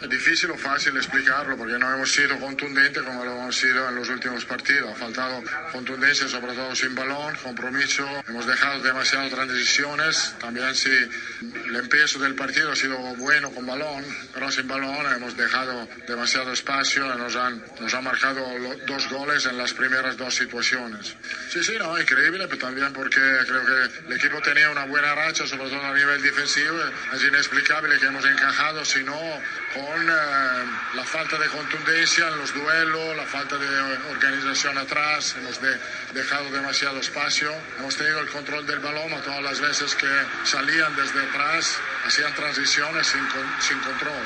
Es difícil o fácil explicarlo porque no hemos sido contundentes como lo hemos sido en los últimos partidos. Ha faltado contundencia, sobre todo sin balón, compromiso. Hemos dejado demasiadas transiciones. También si el empiezo del partido ha sido bueno con balón, pero sin balón hemos dejado demasiado espacio nos han, nos han marcado dos goles en las primeras dos situaciones. Sí, sí, no, increíble, pero también porque creo que el equipo tenía una buena racha, sobre todo a nivel defensivo. Es inexplicable que hemos encajado, si no, con eh, la falta de contundencia en los duelos, la falta de organización atrás, hemos de- dejado demasiado espacio. Hemos tenido el control del balón a todas las veces que salían desde atrás, hacían transiciones sin, sin control.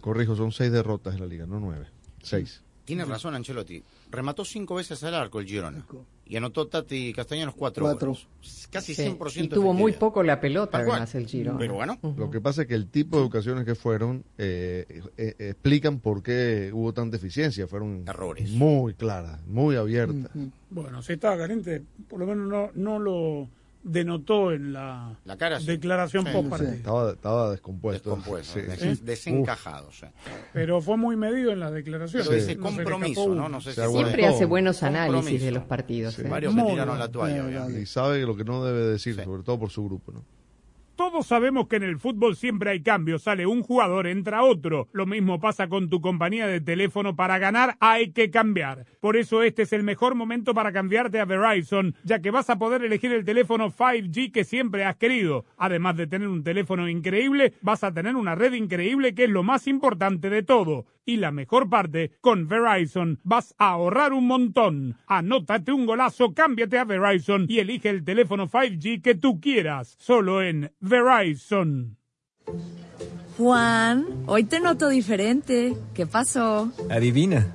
Corrijo, son seis derrotas en la liga, no nueve. Seis. Tiene razón Ancelotti. Remató cinco veces al arco el Girona. Y anotó Tati Castellanos cuatro, Cuatro. goles. Casi Sí, 100% Y tuvo muy poco la pelota, Tal cual. además, el Giro. Pero bueno, Lo que pasa es que el tipo de ocasiones que fueron eh, eh, explican por qué hubo tanta eficiencia. Fueron Errores. muy claras, muy abiertas. bueno, si estaba caliente, por lo menos no, no lo denotó en la, La cara sí. declaración Sí, post partido. Estaba, estaba descompuesto. descompuesto, Sí, des- sí. desencajado. sí. Pero fue muy medido en las declaraciones. Pero Sí. ese compromiso. Siempre hace buenos Compromiso. análisis de los partidos. Sí, ¿eh? varios se tiraron la toalla. Y sabe lo que no debe decir, Sí. sobre todo por su grupo. ¿no? Todos sabemos que en el fútbol siempre hay cambios, sale un jugador, entra otro. Lo mismo pasa con tu compañía de teléfono, para ganar hay que cambiar. Por eso este es el mejor momento para cambiarte a Verizon, ya que vas a poder elegir el teléfono 5G que siempre has querido. Además de tener un teléfono increíble, vas a tener una red increíble que es lo más importante de todo. Y la mejor parte, con Verizon vas a ahorrar un montón. Anótate un golazo, cámbiate a Verizon y elige el teléfono 5G que tú quieras. Solo en Verizon. Juan, hoy te noto diferente. ¿Qué pasó? Adivina.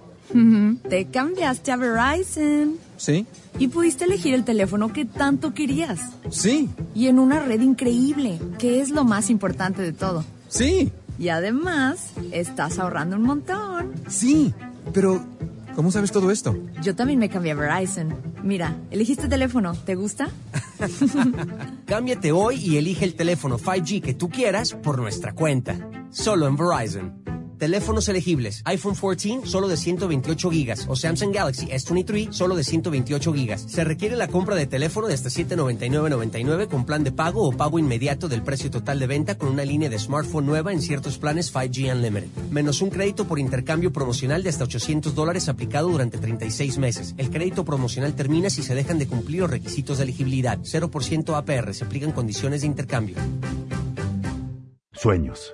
Te cambiaste a Verizon ¿Sí? y pudiste elegir el teléfono que tanto querías. Sí. Y en una red increíble, que es lo más importante de todo. Sí. Y además, estás ahorrando un montón. Sí. Pero, ¿cómo sabes todo esto? Yo también me cambié a Verizon. Mira, elegiste teléfono. ¿Te gusta? Cámbiate hoy y elige el teléfono 5G que tú quieras por nuestra cuenta. Solo en Verizon. Teléfonos elegibles. iPhone 14 solo de 128 gigas o Samsung Galaxy S23 solo de 128 gigas. Se requiere la compra de teléfono de hasta 799.99 con plan de pago o pago inmediato del precio total de venta con una línea de smartphone nueva en ciertos planes 5G Unlimited. Menos un crédito por intercambio promocional de hasta 800 dólares aplicado durante 36 meses. El crédito promocional termina si se dejan de cumplir los requisitos de elegibilidad. 0% APR. Se aplican condiciones de intercambio. Sueños.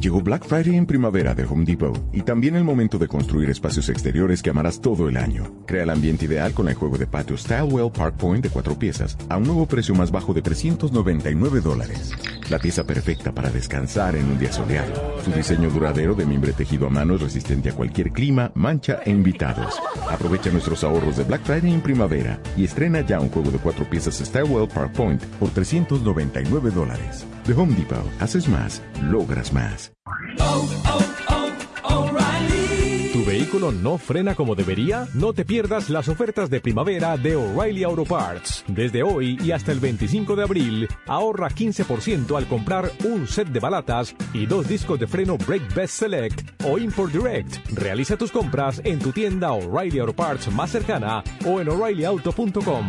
Llegó Black Friday en primavera de Home Depot y también el momento de construir espacios exteriores que amarás todo el año. Crea el ambiente ideal con el juego de patio Stylewell Park Point de cuatro piezas a un nuevo precio más bajo de 399 dólares. La pieza perfecta para descansar en un día soleado. Su diseño duradero de mimbre tejido a mano es resistente a cualquier clima, mancha e invitados. Aprovecha nuestros ahorros de Black Friday en primavera y estrena ya un juego de cuatro piezas Stylewell Park Point por 399 dólares. De Home Depot, haces más, logras más. ¿Tu vehículo no frena como debería? No te pierdas las ofertas de primavera de O'Reilly Auto Parts. Desde hoy y hasta el 25 de abril, ahorra 15% al comprar un set de balatas y dos discos de freno Brake Best Select o Import Direct. Realiza tus compras en tu tienda O'Reilly Auto Parts más cercana o en o'ReillyAuto.com.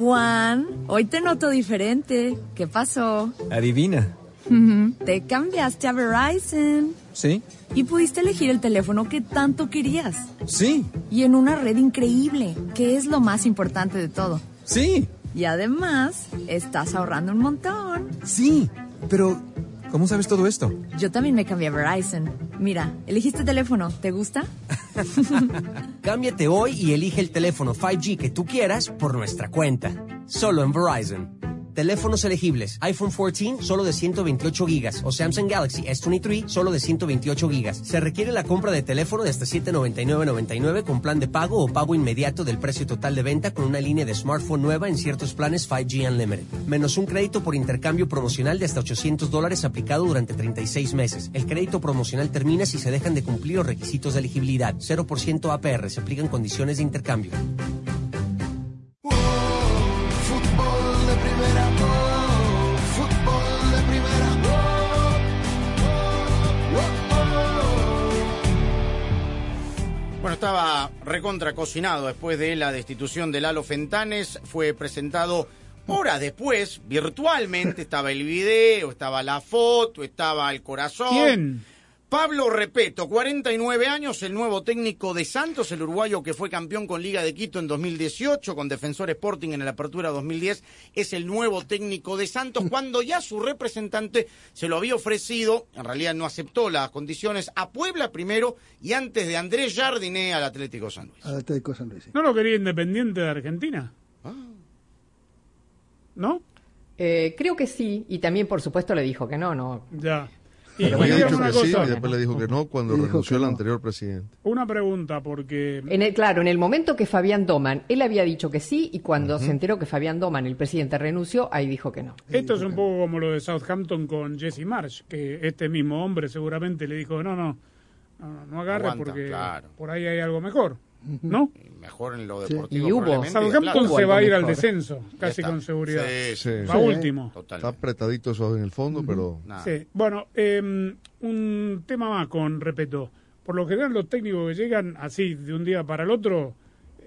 Juan, hoy te noto diferente. ¿Qué pasó? Adivina. Te cambiaste a Verizon. ¿Sí? Y pudiste elegir el teléfono que tanto querías. Sí. Y en una red increíble, que es lo más importante de todo. Sí. Y además, estás ahorrando un montón. Sí. Pero, ¿cómo sabes todo esto? Yo también me cambié a Verizon. Mira, elegiste teléfono. ¿Te gusta? Cámbiate hoy y elige el teléfono 5G que tú quieras por nuestra cuenta. Solo en Verizon. Teléfonos elegibles. iPhone 14 solo de 128 gigas o Samsung Galaxy S23 solo de 128 gigas. Se requiere la compra de teléfono de hasta 799.99 con plan de pago o pago inmediato del precio total de venta con una línea de smartphone nueva en ciertos planes 5G Unlimited. Menos un crédito por intercambio promocional de hasta 800 dólares aplicado durante 36 meses. El crédito promocional termina si se dejan de cumplir los requisitos de elegibilidad. 0% APR. Se aplican condiciones de intercambio. Estaba recontra cocinado después de la destitución de Lalo Fentanes. Fue presentado horas después, virtualmente. Estaba el video, estaba la foto, estaba el corazón. Pablo Repeto, 49 años, el nuevo técnico de Santos, el uruguayo que fue campeón con Liga de Quito en 2018, con Defensor Sporting en la Apertura 2010, es el nuevo técnico de Santos, cuando ya su representante se lo había ofrecido, en realidad no aceptó las condiciones, a Puebla primero y antes de Andrés Jardiné al Atlético San Luis. Al Atlético San Luis. sí. ¿No lo quería Independiente de Argentina? ¿No? Eh, creo que sí, y también por supuesto le dijo que no, no. Ya. Y Había dígame dicho una que sí y después le dijo que no cuando Dijo renunció el no. anterior presidente. Una pregunta, porque En el, claro, en el momento que Fabián Doman, él había dicho que sí, y cuando se enteró que Fabián Doman, el presidente, renunció, ahí dijo que no. esto es un poco como lo de Southampton con Jesse Marsh, que este mismo hombre seguramente le dijo, no, no, no, no, no agarre Aguanta, porque claro. por ahí hay algo mejor, ¿no? Mejor en lo Sí. deportivo. Y hubo. Southampton se va a ir al descenso, casi con seguridad. Sí, sí. Va Sí. último. Está apretadito eso en el fondo, pero Nada. Sí. Bueno, eh, un tema más con respeto. Por lo general los técnicos que llegan así de un día para el otro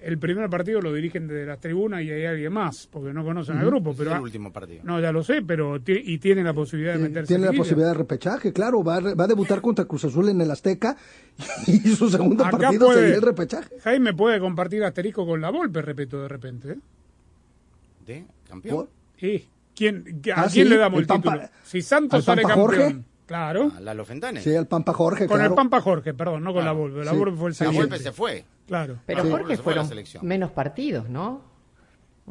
el primer partido lo dirigen desde las tribunas y hay alguien más, porque no conocen al grupo. Es pero el ah, último partido. No, ya lo sé, pero y tiene la posibilidad de meterse. Tiene en la posibilidad de repechaje, claro, va a, re- va a debutar contra Cruz Azul en el Azteca y su segundo Acá partido puede- sería el repechaje. Jaime puede compartir asterisco con la Volpe, repito, de repente. ¿eh? ¿De campeón? ¿Y quién, ¿A Ah, quién sí, le damos el, el Pampa- título? Si Santos ¿al sale Pampa campeón. Jorge? Claro. A Lalo Fentanes. Sí, el Pampa Jorge, Con claro. el Pampa Jorge, perdón, no con la Volpe. La Sí. Volpe fue el Sí, La. Volpe se fue. Claro. Pero Ah, Jorge se fue a la fueron selección. menos partidos, ¿no?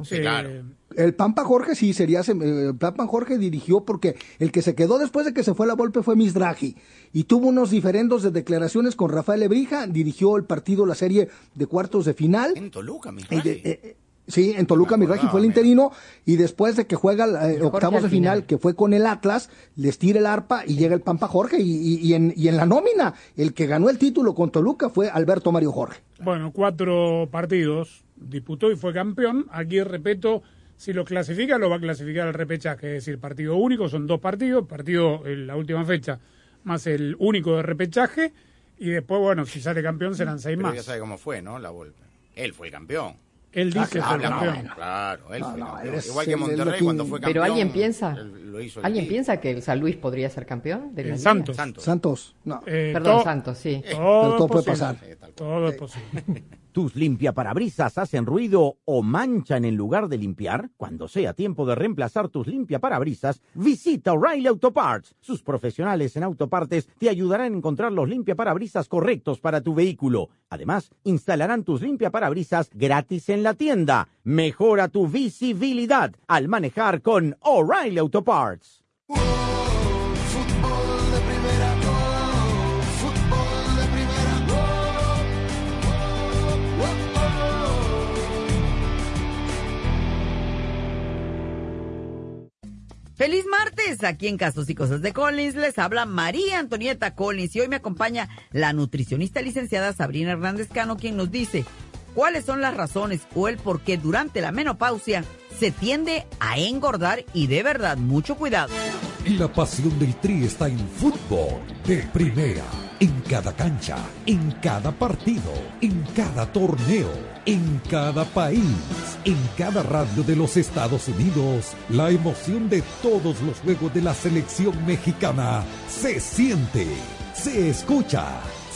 Sí, claro. El Pampa Jorge sí sería, eh, el Pampa Jorge dirigió porque el que se quedó después de que se fue la Volpe fue Misdragi y tuvo unos diferendos de declaraciones con Rafael Ebrija, dirigió el partido, la serie de cuartos de final. En Toluca, mi Y de- eh, eh, sí, en Toluca Mirraji fue el interino y después de que juega eh, octavos de final, final. que fue con el Atlas, les tira el arpa y llega el Pampa Jorge y, y- y en, y en la nómina el que ganó el título con Toluca fue Alberto Mario Jorge. Bueno, cuatro partidos disputó y fue campeón. Aquí, repito, si lo clasifica, lo va a clasificar al repechaje. Es decir, partido único, son dos partidos. Partido en la última fecha, más el único de repechaje. Y después, bueno, si sale campeón serán seis Pero más. ya sabe cómo fue, ¿no? La Volpe. Él fue el campeón. Él dice fue claro, campeón. Claro, él fue el campeón. eres Igual que Monterrey cuando fue campeón. Pero alguien piensa, lo hizo alguien piensa que el San Luis podría ser campeón de la El liga? Santos. Santos. Santos, no. Eh, Perdón, todo- Santos, sí. Todo, Pero todo es puede pasar. Todo es posible. ¿Tus limpiaparabrisas hacen ruido o manchan en lugar de limpiar? Cuando sea tiempo de reemplazar tus limpiaparabrisas, visita O'Reilly Auto Parts. Sus profesionales en autopartes te ayudarán a encontrar los limpiaparabrisas correctos para tu vehículo. Además, instalarán tus limpiaparabrisas gratis en la tienda. Mejora tu visibilidad al manejar con O'Reilly Auto Parts. Feliz martes, aquí en Casos y Cosas de Collins les habla María Antonieta Collins y hoy me acompaña la nutricionista licenciada Sabrina Hernández Cano quien nos dice cuáles son las razones o el por qué durante la menopausia se tiende a engordar y de verdad mucho cuidado. Y la pasión del Tri está en fútbol de primera, en cada cancha, en cada partido, en cada torneo, en cada país, en cada radio de los Estados Unidos. La emoción de todos los juegos de la selección mexicana se siente, se escucha,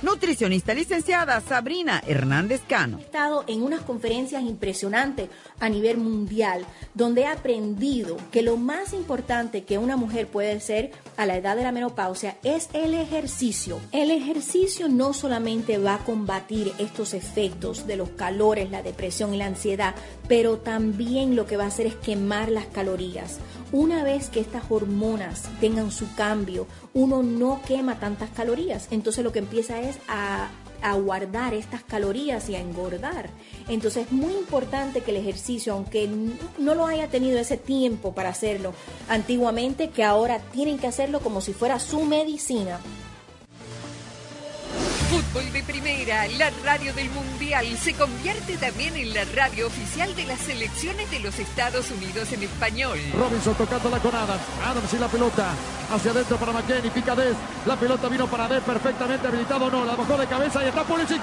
Nutricionista licenciada Sabrina Hernández Cano. He estado en unas conferencias impresionantes a nivel mundial donde he aprendido que lo más importante que una mujer puede ser a la edad de la menopausia es el ejercicio. El ejercicio no solamente va a combatir estos efectos de los calores, la depresión y la ansiedad, pero también lo que va a hacer es quemar las calorías. Una vez que estas hormonas tengan su cambio, uno no quema tantas calorías, entonces lo que empieza es a, a guardar estas calorías y a engordar. Entonces es muy importante que el ejercicio, aunque no lo haya tenido ese tiempo para hacerlo antiguamente, que ahora tienen que hacerlo como si fuera su medicina. Fútbol de primera, la radio del mundial, se convierte también en la radio oficial de las selecciones de los Estados Unidos en español. Robinson tocándola con Adams. Adams y la pelota. Hacia adentro para McKenny. Pica Des. La pelota vino para Des perfectamente habilitado. No, la bajó de cabeza y está Pulisic.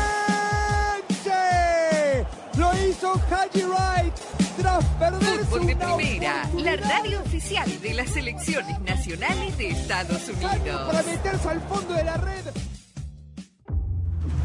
Hizo Haji Wright tras perderse Fútbol de una Primera, la radio oficial de las selecciones nacionales de Estados Unidos. para meterse al fondo de la red.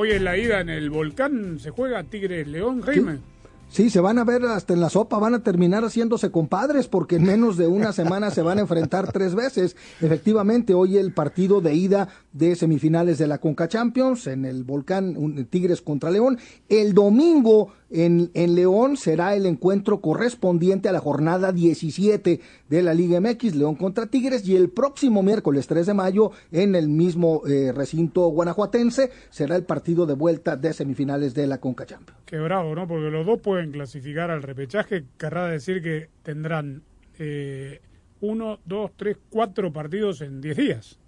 Hoy en la ida en el volcán se juega Tigres León, Jaime. Sí, se van a ver hasta en la sopa, van a terminar haciéndose compadres porque en menos de una semana se van a enfrentar tres veces. Efectivamente, hoy el partido de ida de semifinales de la Conca Champions en el Volcán un- Tigres contra León. El domingo en, en León será el encuentro correspondiente a la jornada 17 de la Liga MX, León contra Tigres, y el próximo miércoles 3 de mayo en el mismo eh, recinto guanajuatense será el partido de vuelta de semifinales de la Conca Champions. Qué ¿no? Porque los dos pueden clasificar al repechaje. Querrá decir que tendrán eh, uno, dos, tres, cuatro partidos en diez días.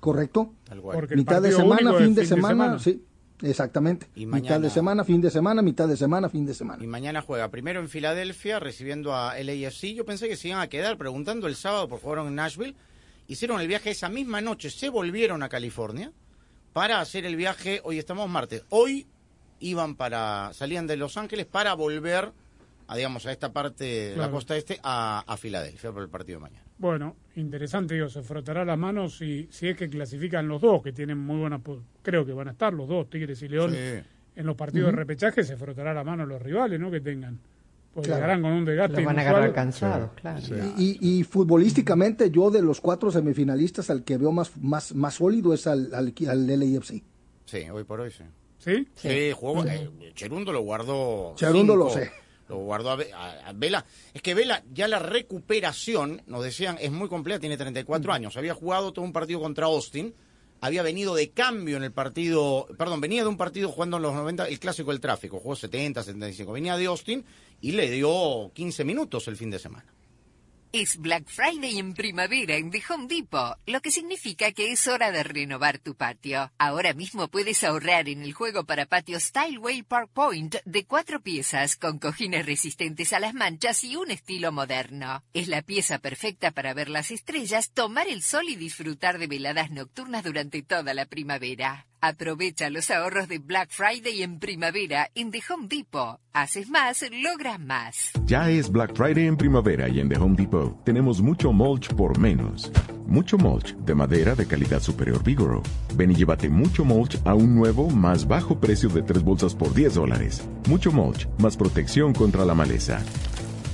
¿Correcto? Porque el mitad de semana, fin de fin de semana, sí, exactamente. Y Mitad de semana, fin de semana, mitad de semana, fin de semana. Y mañana juega primero en Filadelfia recibiendo a LAFC. Yo pensé que se iban a quedar preguntando el sábado por jugaron en Nashville. Hicieron el viaje esa misma noche, se volvieron a California para hacer el viaje. Hoy estamos martes. Hoy iban para salían de Los Ángeles para volver a digamos a esta parte de la Claro. costa este a, a Filadelfia por el partido de mañana. Bueno, interesante, digo, se frotará las manos si, si es que clasifican los dos, que tienen muy buena... Creo que van a estar los dos, Tigres y León, Sí. en los partidos de repechaje, se frotará la mano los rivales, ¿no? Que tengan. Pues Claro. llegarán con un desgaste Los van a inusual. agarrar cansados, claro. Y, y futbolísticamente yo de los cuatro semifinalistas al que veo más, más, más sólido es al, al, al LAFC. Sí, hoy por hoy sí. ¿Sí? Sí, jugó. eh, Cherundo lo guardó. Cherundo lo sé. Lo guardó a, Ve- a- a Vela. Es que Vela, ya la recuperación, nos decían, es muy completa, tiene 34 años. Había jugado todo un partido contra Austin. Había venido de cambio en el partido, perdón, venía de un partido jugando en los 90, el clásico del tráfico, jugó 70, 75. Venía de Austin y le dio 15 minutos el fin de semana. Es Black Friday en primavera en The Home Depot, lo que significa que es hora de renovar tu patio. Ahora mismo puedes ahorrar en el juego para patio Styleway Park Point de cuatro piezas con cojines resistentes a las manchas y un estilo moderno. Es la pieza perfecta para ver las estrellas, tomar el sol y disfrutar de veladas nocturnas durante toda la primavera. Aprovecha los ahorros de Black Friday en primavera en The Home Depot. Haces más, logras más. Ya es Black Friday en primavera y en The Home Depot tenemos mucho mulch por menos. Mucho mulch de madera de calidad superior Vigoro. Ven y llévate mucho mulch a un nuevo, más bajo precio de tres bolsas por 10 dólares. Mucho mulch, más protección contra la maleza.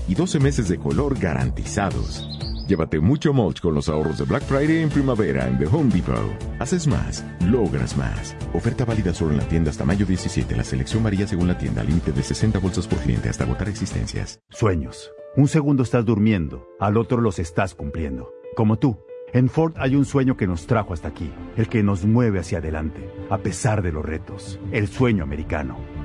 Y 12 meses de color garantizados. Llévate mucho mulch con los ahorros de Black Friday en primavera en The Home Depot. Haces más, logras más. Oferta válida solo en la tienda hasta mayo 17. La selección varía según la tienda. Límite de 60 bolsas por cliente hasta agotar existencias. Sueños. Un segundo estás durmiendo, al otro los estás cumpliendo. Como tú. En Ford hay un sueño que nos trajo hasta aquí, el que nos mueve hacia adelante, a pesar de los retos, el sueño americano.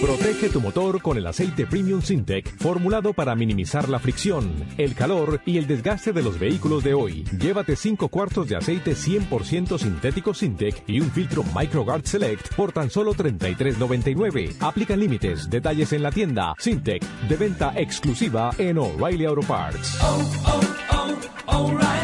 Protege tu motor con el aceite Premium Sintec, formulado para minimizar la fricción, el calor y el desgaste de los vehículos de hoy. Llévate 5 cuartos de aceite 100% sintético Sintec y un filtro MicroGuard Select por tan solo $33.99. Aplican límites, detalles en la tienda. Sintec, de venta exclusiva en O'Reilly Auto Parts. Auto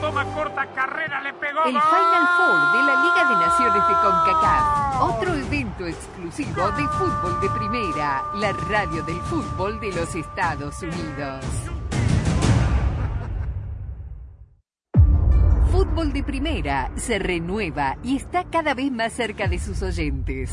Toma corta carrera, le pegó. El. Final Four de la Liga de Naciones de CONCACAF. Otro evento exclusivo de fútbol de primera, la radio del fútbol de los Estados Unidos. Fútbol de Primera se renueva y está cada vez más cerca de sus oyentes.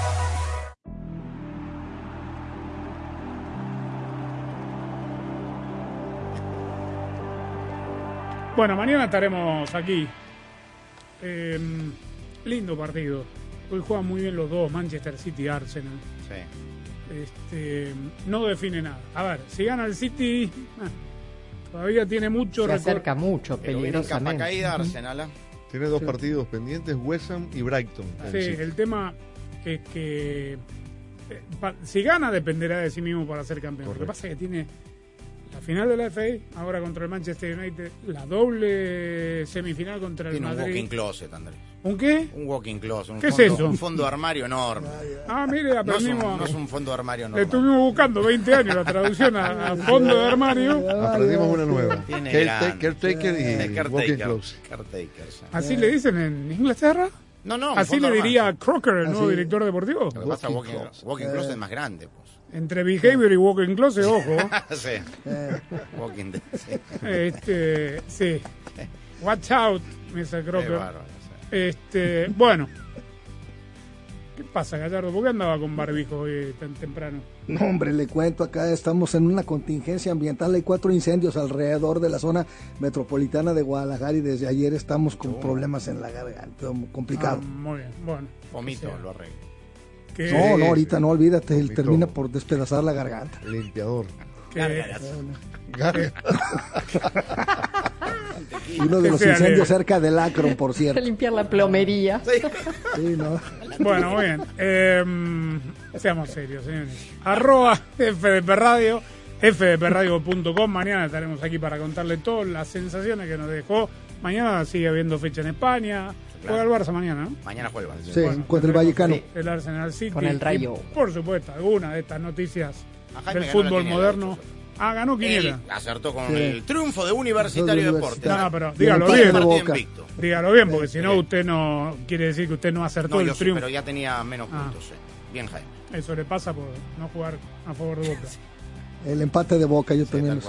Bueno, mañana estaremos aquí. Eh, lindo partido. Hoy juegan muy bien los dos, Manchester City y Arsenal. Este, no define nada. A ver, si gana el City, ah, todavía tiene mucho Se acerca mucho, peligrosamente. caída Arsenal. ¿ah? Tiene dos partidos pendientes, West Ham y Brighton. Sí, el tema es que eh, si gana dependerá de sí mismo para ser campeón. Lo que pasa es que tiene la final de la FA, ahora contra el Manchester United, la doble semifinal contra el Tiene un Madrid. walking closet, Andrés. ¿Un qué? Un walking closet. Un ¿Qué es fondo, eso? Un fondo de armario enorme. Ah, mire, No es, un, aprendimos. no es un fondo de armario normal. Estuvimos buscando 20 años la traducción a, a fondo de armario. Aprendimos una nueva. Tiene Caretaker- y caretaker, walking closet. caretaker, sí. ¿Así le dicen en Inglaterra? No, no, un Así le diría Crocker, el nuevo director deportivo. Lo que pasa es walking, walking closet es más grande, pues. Entre behavior y walking closet, ojo. sí. Walking dead, sí. Este, sí. Watch out. Qué bárbaro, Este, bueno. ¿Qué pasa, Gallardo? ¿Por qué andaba con barbijo hoy tan temprano? No, hombre, le cuento, acá estamos en una contingencia ambiental. Hay cuatro incendios alrededor de la zona metropolitana de Guadalajara y desde ayer estamos con problemas en la garganta. Complicado. Ah, muy bien, bueno. Vomito, lo arreglo. ¿Qué- no, no, ahorita no, olvídate, él termina por despedazar la garganta. Limpiador. Uno de los incendios cerca del Acron, por cierto. Limpiar la plomería. Sí, no. Bueno, muy bien. Eh, seamos serios, señores. Arroba FDP Radio, fdpradio.com. Mañana estaremos aquí para contarle todas las sensaciones que nos dejó. Mañana sigue habiendo fecha en España. Juega el Barça mañana, ¿no? Mañana juega. Sí, contra el Vallecano. El Arsenal City. Con el Rayo. Y, por supuesto, alguna de estas noticias A Jaime del fútbol quiniela, moderno Ah, ganó Quiniela. Él acertó con Sí. el triunfo de Universitario de Deportes. No, pero el dígalo bien. Dígalo bien, porque si no, usted no quiere decir que usted no acertó No, el yo sí, triunfo. pero ya tenía menos Ah. puntos. sí. Bien, Jaime. Eso le pasa por no jugar a favor de Boca. El empate de Boca, yo también lo.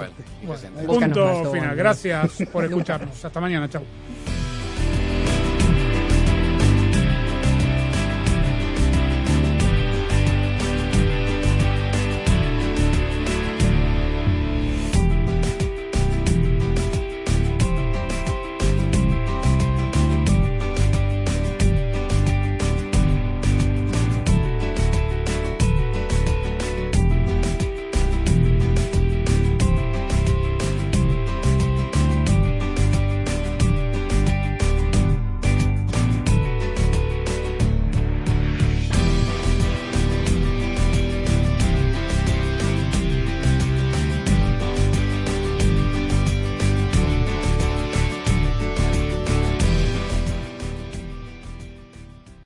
Bueno, punto final. Gracias por escucharnos. Hasta mañana. Chau.